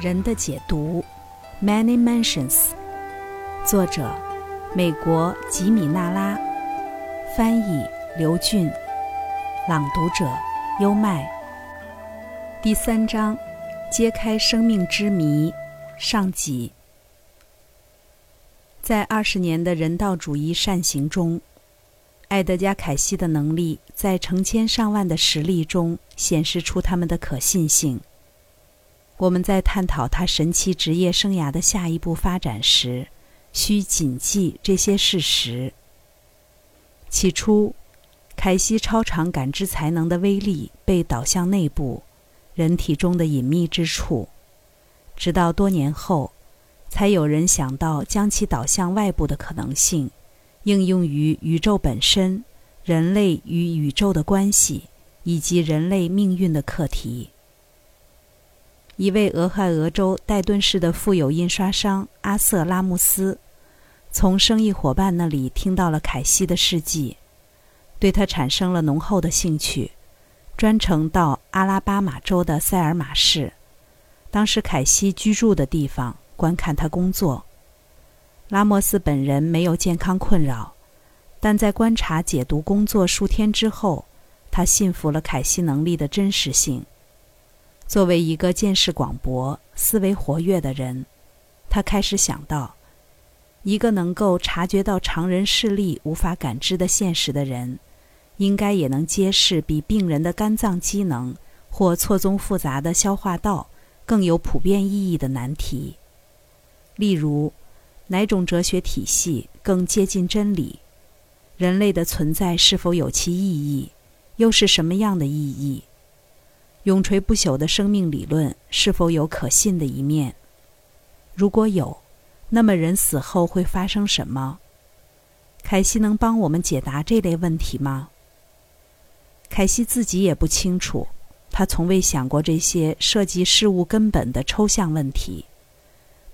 人的解读》，Many Mansions，作者美国吉米纳拉，翻译刘俊，朗读者优麦。第三章，揭开生命之谜，上集。在二十年的人道主义善行中，埃德加·凯西的能力在成千上万的实例中显示出他们的可信性。我们在探讨他神奇职业生涯的下一步发展时，需谨记这些事实。起初，凯西超常感知才能的威力被导向内部，人体中的隐秘之处，直到多年后，才有人想到将其导向外部的可能性，应用于宇宙本身、人类与宇宙的关系以及人类命运的课题。一位俄亥俄州戴顿市的富有印刷商阿瑟拉穆斯，从生意伙伴那里听到了凯西的事迹，对他产生了浓厚的兴趣，专程到阿拉巴马州的塞尔马市，当时凯西居住的地方，观看他工作。拉莫斯本人没有健康困扰，但在观察解读工作数天之后，他信服了凯西能力的真实性。作为一个见识广博、思维活跃的人，他开始想到，一个能够察觉到常人视力无法感知的现实的人，应该也能揭示比病人的肝脏机能或错综复杂的消化道更有普遍意义的难题。例如，哪种哲学体系更接近真理？人类的存在是否有其意义？又是什么样的意义？永垂不朽的生命理论是否有可信的一面？如果有，那么人死后会发生什么？凯西能帮我们解答这类问题吗？凯西自己也不清楚，他从未想过这些涉及事物根本的抽象问题。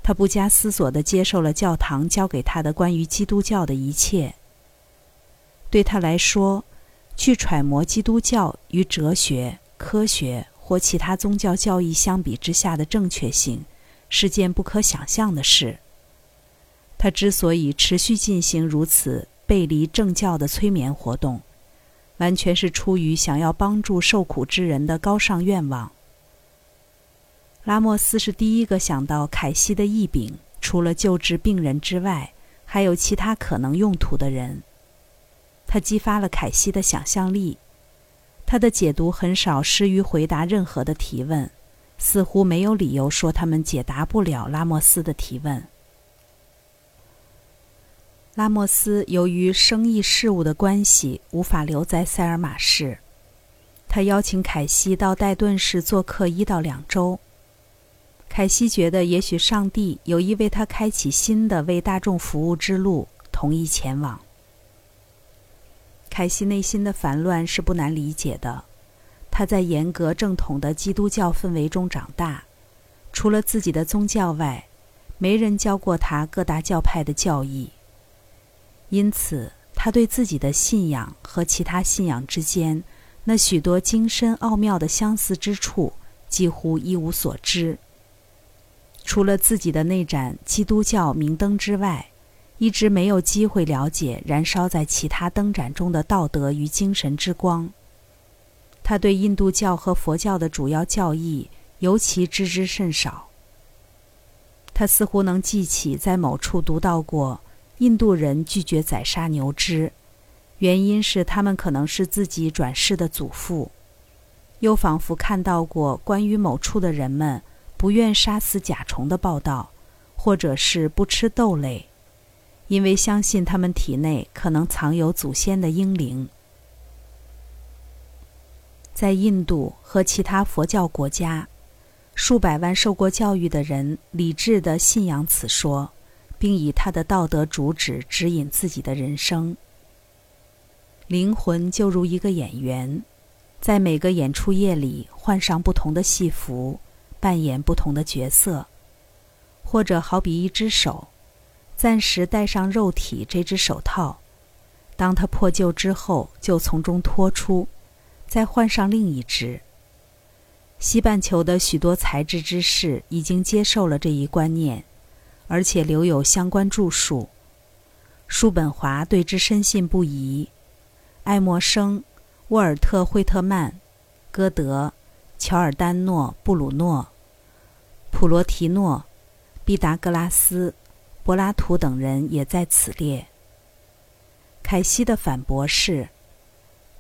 他不加思索地接受了教堂教给他的关于基督教的一切。对他来说，去揣摩基督教与哲学。科学或其他宗教教义相比之下的正确性，是件不可想象的事。他之所以持续进行如此背离正教的催眠活动，完全是出于想要帮助受苦之人的高尚愿望。拉莫斯是第一个想到凯西的异禀除了救治病人之外，还有其他可能用途的人。他激发了凯西的想象力。他的解读很少失于回答任何的提问，似乎没有理由说他们解答不了拉莫斯的提问。拉莫斯由于生意事务的关系，无法留在塞尔马市。他邀请凯西到戴顿市做客一到两周。凯西觉得也许上帝有意为他开启新的为大众服务之路，同意前往。凯西内心的烦乱是不难理解的。他在严格正统的基督教氛围中长大，除了自己的宗教外，没人教过他各大教派的教义。因此，他对自己的信仰和其他信仰之间那许多精深奥妙的相似之处几乎一无所知。除了自己的那盏基督教明灯之外，一直没有机会了解燃烧在其他灯盏中的道德与精神之光。他对印度教和佛教的主要教义尤其知之甚少。他似乎能记起在某处读到过印度人拒绝宰杀牛只，原因是他们可能是自己转世的祖父；又仿佛看到过关于某处的人们不愿杀死甲虫的报道，或者是不吃豆类。因为相信他们体内可能藏有祖先的英灵，在印度和其他佛教国家，数百万受过教育的人理智地信仰此说，并以他的道德主旨指引自己的人生。灵魂就如一个演员，在每个演出夜里换上不同的戏服，扮演不同的角色，或者好比一只手。暂时戴上肉体这只手套，当它破旧之后，就从中脱出，再换上另一只。西半球的许多才智之士已经接受了这一观念，而且留有相关著述。叔本华对之深信不疑，爱默生、沃尔特·惠特曼、歌德、乔尔丹诺·布鲁诺、普罗提诺、毕达哥拉斯、柏拉图等人也在此列。凯西的反驳是：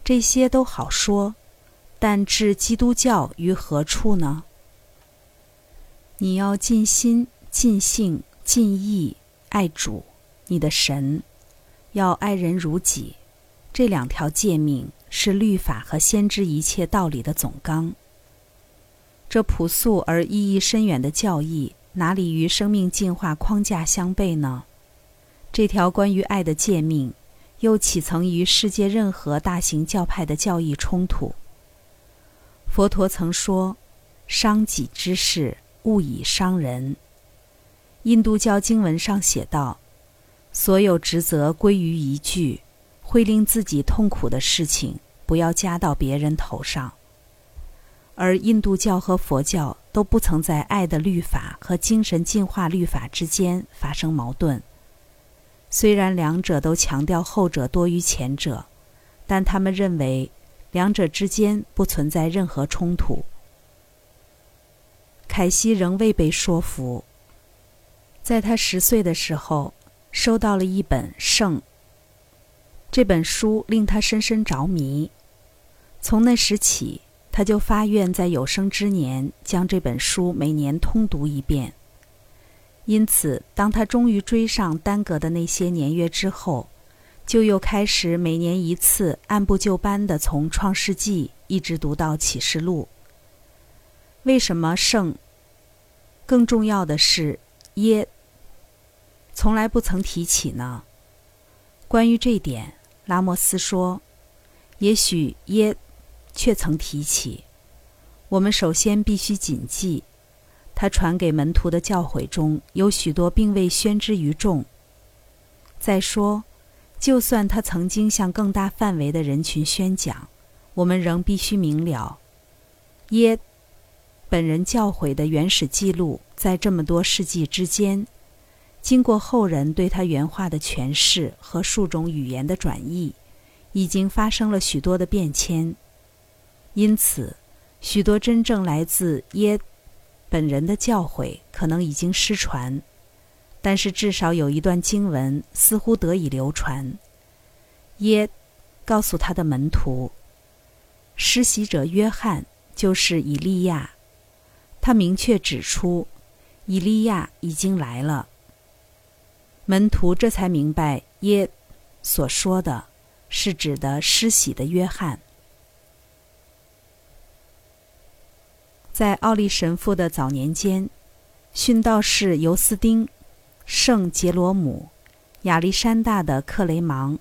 这些都好说。但置基督教于何处呢？你要尽心、尽性、尽意爱主，你的神；要爱人如己。这两条诫命是律法和先知一切道理的总纲。这朴素而意义深远的教义，哪里与生命进化框架相悖呢？这条关于爱的诫命，又岂曾与世界任何大型教派的教义冲突？佛陀曾说：“伤己之事，勿以伤人。”印度教经文上写道：“所有职责归于一句，会令自己痛苦的事情，不要加到别人头上。”而印度教和佛教都不曾在爱的律法和精神进化律法之间发生矛盾。虽然两者都强调后者多于前者，但他们认为。两者之间不存在任何冲突。凯西仍未被说服。在他十岁的时候，收到了一本《圣》。这本书令他深深着迷。从那时起，他就发愿在有生之年将这本书每年通读一遍。因此，当他终于追上耽搁的那些年月之后，就又开始每年一次，按部就班的从《创世纪》一直读到《启示录》。为什么圣？更重要的是耶，从来不曾提起呢？关于这点，拉莫斯说：“也许耶，却曾提起。我们首先必须谨记，他传给门徒的教诲中有许多并未宣之于众。再说。”就算他曾经向更大范围的人群宣讲，我们仍必须明了，耶本人教诲的原始记录，在这么多世纪之间，经过后人对他原话的诠释和数种语言的转译，已经发生了许多的变迁。因此，许多真正来自耶本人的教诲可能已经失传。但是至少有一段经文似乎得以流传。耶告诉他的门徒，施洗者约翰就是以利亚。他明确指出，以利亚已经来了。门徒这才明白耶所说的是指的施洗的约翰。在奥利神父的早年间，殉道士尤斯丁。圣杰罗姆、亚历山大的克雷芒、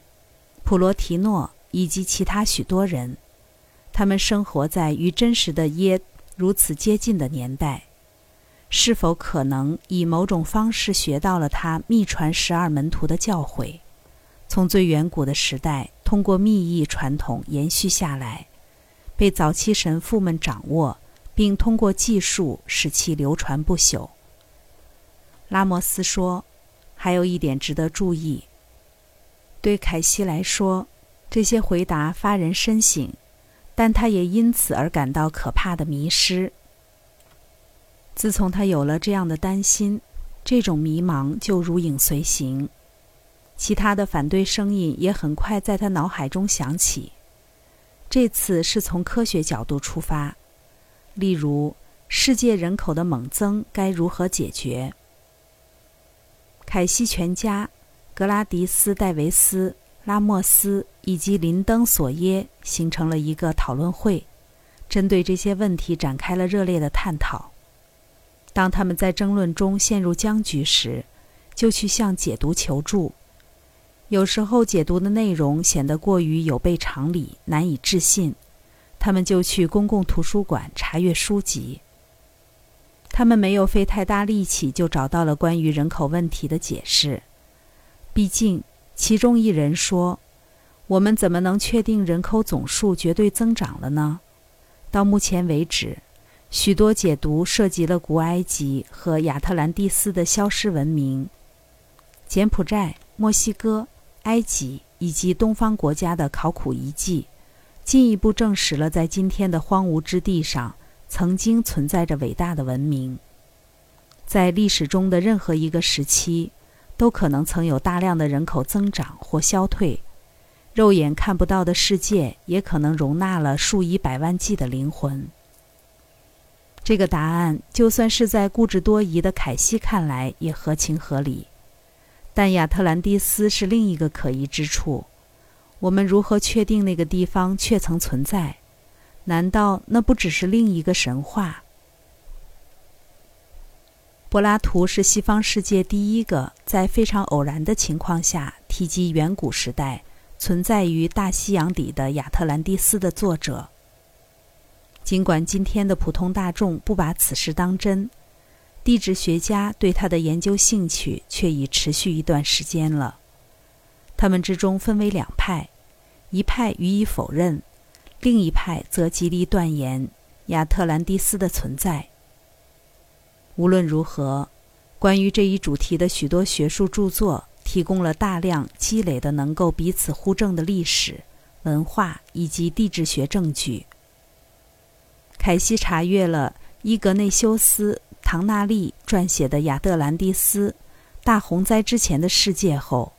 普罗提诺以及其他许多人，他们生活在与真实的耶如此接近的年代，是否可能以某种方式学到了他秘传十二门徒的教诲，从最远古的时代通过秘译传统延续下来，被早期神父们掌握，并通过技术使其流传不朽？拉莫斯说：“还有一点值得注意。对凯西来说，这些回答发人深省，但他也因此而感到可怕的迷失。自从他有了这样的担心，这种迷茫就如影随形。其他的反对声音也很快在他脑海中响起。这次是从科学角度出发，例如世界人口的猛增该如何解决。”凯西全家、格拉迪斯·戴维斯、拉莫斯以及林登·索耶形成了一个讨论会，针对这些问题展开了热烈的探讨。当他们在争论中陷入僵局时，就去向解读求助。有时候解读的内容显得过于有悖常理、难以置信，他们就去公共图书馆查阅书籍。他们没有费太大力气就找到了关于人口问题的解释。毕竟，其中一人说：“我们怎么能确定人口总数绝对增长了呢？到目前为止，许多解读涉及了古埃及和亚特兰蒂斯的消失文明、柬埔寨、墨西哥、埃及以及东方国家的考古遗迹，进一步证实了在今天的荒芜之地上曾经存在着伟大的文明。在历史中的任何一个时期，都可能曾有大量的人口增长或消退，肉眼看不到的世界也可能容纳了数以百万计的灵魂。这个答案，就算是在固执多疑的凯西看来，也合情合理。但亚特兰蒂斯是另一个可疑之处。我们如何确定那个地方确曾存在？难道那不只是另一个神话？柏拉图是西方世界第一个在非常偶然的情况下提及远古时代存在于大西洋底的亚特兰蒂斯的作者。尽管今天的普通大众不把此事当真，地质学家对他的研究兴趣却已持续一段时间了。他们之中分为两派，一派予以否认，另一派则极力断言亚特兰蒂斯的存在。无论如何，关于这一主题的许多学术著作提供了大量积累的能够彼此互证的历史、文化以及地质学证据。凯西查阅了伊格内修斯·唐纳利撰写的《亚特兰蒂斯：大洪灾之前的世界》后，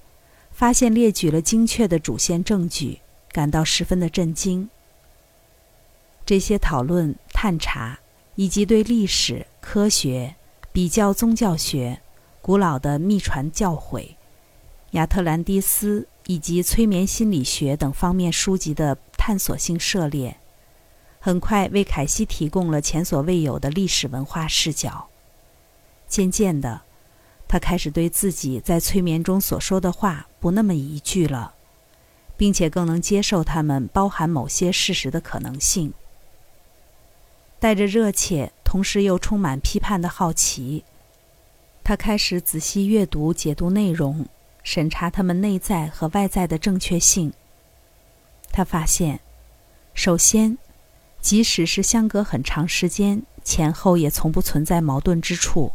发现列举了精确的主线证据，感到十分的震惊。这些讨论、探查以及对历史、科学、比较宗教学、古老的秘传教诲、亚特兰蒂斯以及催眠心理学等方面书籍的探索性涉猎。很快为凯西提供了前所未有的历史文化视角。渐渐的，他开始对自己在催眠中所说的话不那么疑惧了，并且更能接受他们包含某些事实的可能性。带着热切，同时又充满批判的好奇，他开始仔细阅读、解读内容，审查他们内在和外在的正确性。他发现，首先。即使是相隔很长时间，前后也从不存在矛盾之处。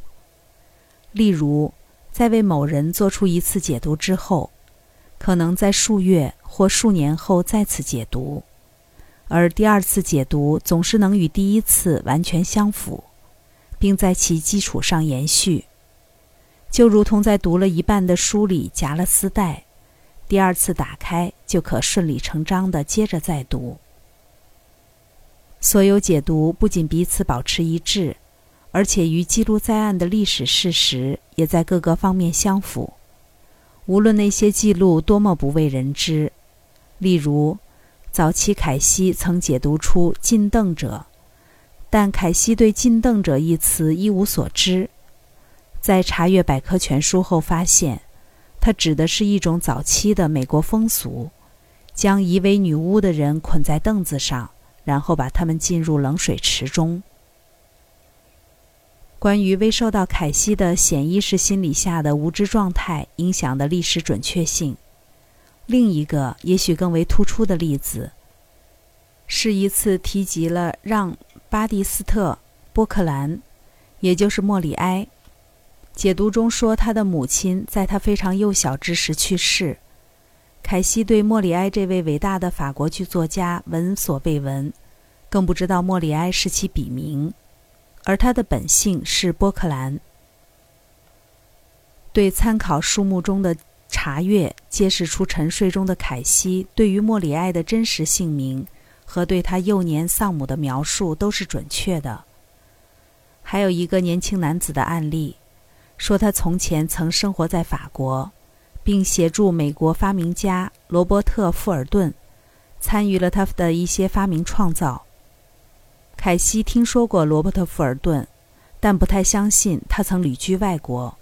例如，在为某人做出一次解读之后，可能在数月或数年后再次解读，而第二次解读总是能与第一次完全相符，并在其基础上延续，就如同在读了一半的书里夹了丝带，第二次打开就可顺理成章地接着再读。所有解读不仅彼此保持一致，而且与记录在案的历史事实也在各个方面相符。无论那些记录多么不为人知，例如，早期凯西曾解读出“禁邓者”，但凯西对“禁邓者”一词一无所知。在查阅百科全书后，发现它指的是一种早期的美国风俗，将疑为女巫的人捆在凳子上。然后把他们浸入冷水池中。关于未受到凯西的显意识心理下的无知状态影响的历史准确性，另一个也许更为突出的例子，是一次提及了让·巴蒂斯特·波克兰，也就是莫里埃。解读中说，他的母亲在他非常幼小之时去世。凯西对莫里埃这位伟大的法国剧作家闻所未闻，更不知道莫里埃是其笔名，而他的本姓是波克兰。对参考书目中的查阅，揭示出沉睡中的凯西对于莫里埃的真实姓名和对他幼年丧母的描述都是准确的。还有一个年轻男子的案例，说他从前曾生活在法国。并协助美国发明家罗伯特·富尔顿，参与了他的一些发明创造。凯西听说过罗伯特·富尔顿，但不太相信他曾旅居外国。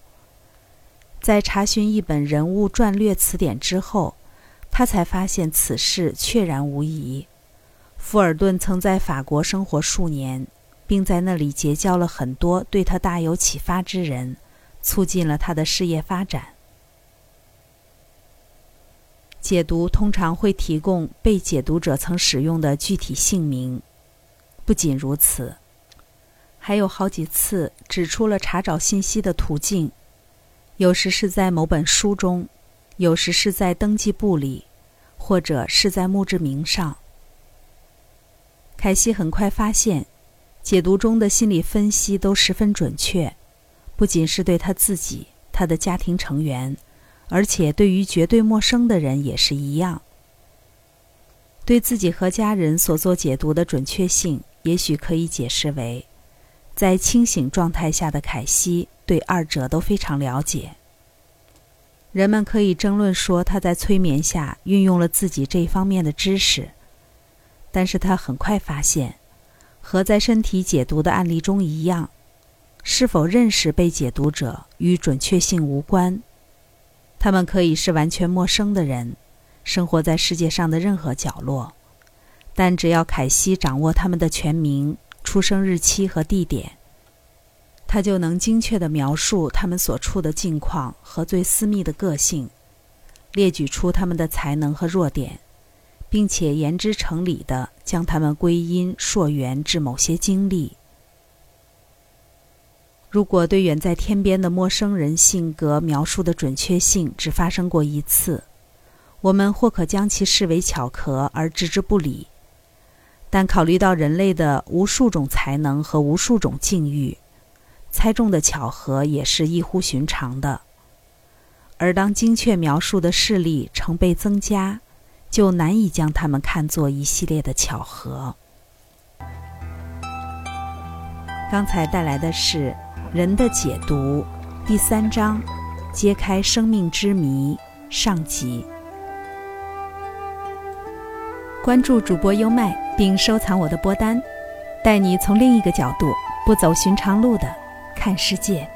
在查询一本人物传略词典之后，他才发现此事确然无疑。富尔顿曾在法国生活数年，并在那里结交了很多对他大有启发之人，促进了他的事业发展。解读通常会提供被解读者曾使用的具体姓名。不仅如此，还有好几次指出了查找信息的途径，有时是在某本书中，有时是在登记簿里，或者是在墓志铭上。凯西很快发现，解读中的心理分析都十分准确，不仅是对他自己、他的家庭成员，而且对于绝对陌生的人也是一样。对自己和家人所做解读的准确性，也许可以解释为，在清醒状态下的凯西对二者都非常了解。人们可以争论说他在催眠下运用了自己这方面的知识。但是他很快发现，和在身体解读的案例中一样，是否认识被解读者与准确性无关。他们可以是完全陌生的人，生活在世界上的任何角落，但只要凯西掌握他们的全名、出生日期和地点，他就能精确地描述他们所处的境况和最私密的个性，列举出他们的才能和弱点。并且言之成理的将他们归因溯源至某些经历。如果对远在天边的陌生人性格描述的准确性只发生过一次，我们或可将其视为巧合而置之不理。但考虑到人类的无数种才能和无数种境遇，猜中的巧合也是异乎寻常的。而当精确描述的事例成倍增加，就难以将它们看作一系列的巧合。刚才带来的是《人的解读》第三章，揭开生命之谜上集。关注主播优麦，并收藏我的播单，带你从另一个角度，不走寻常路的看世界。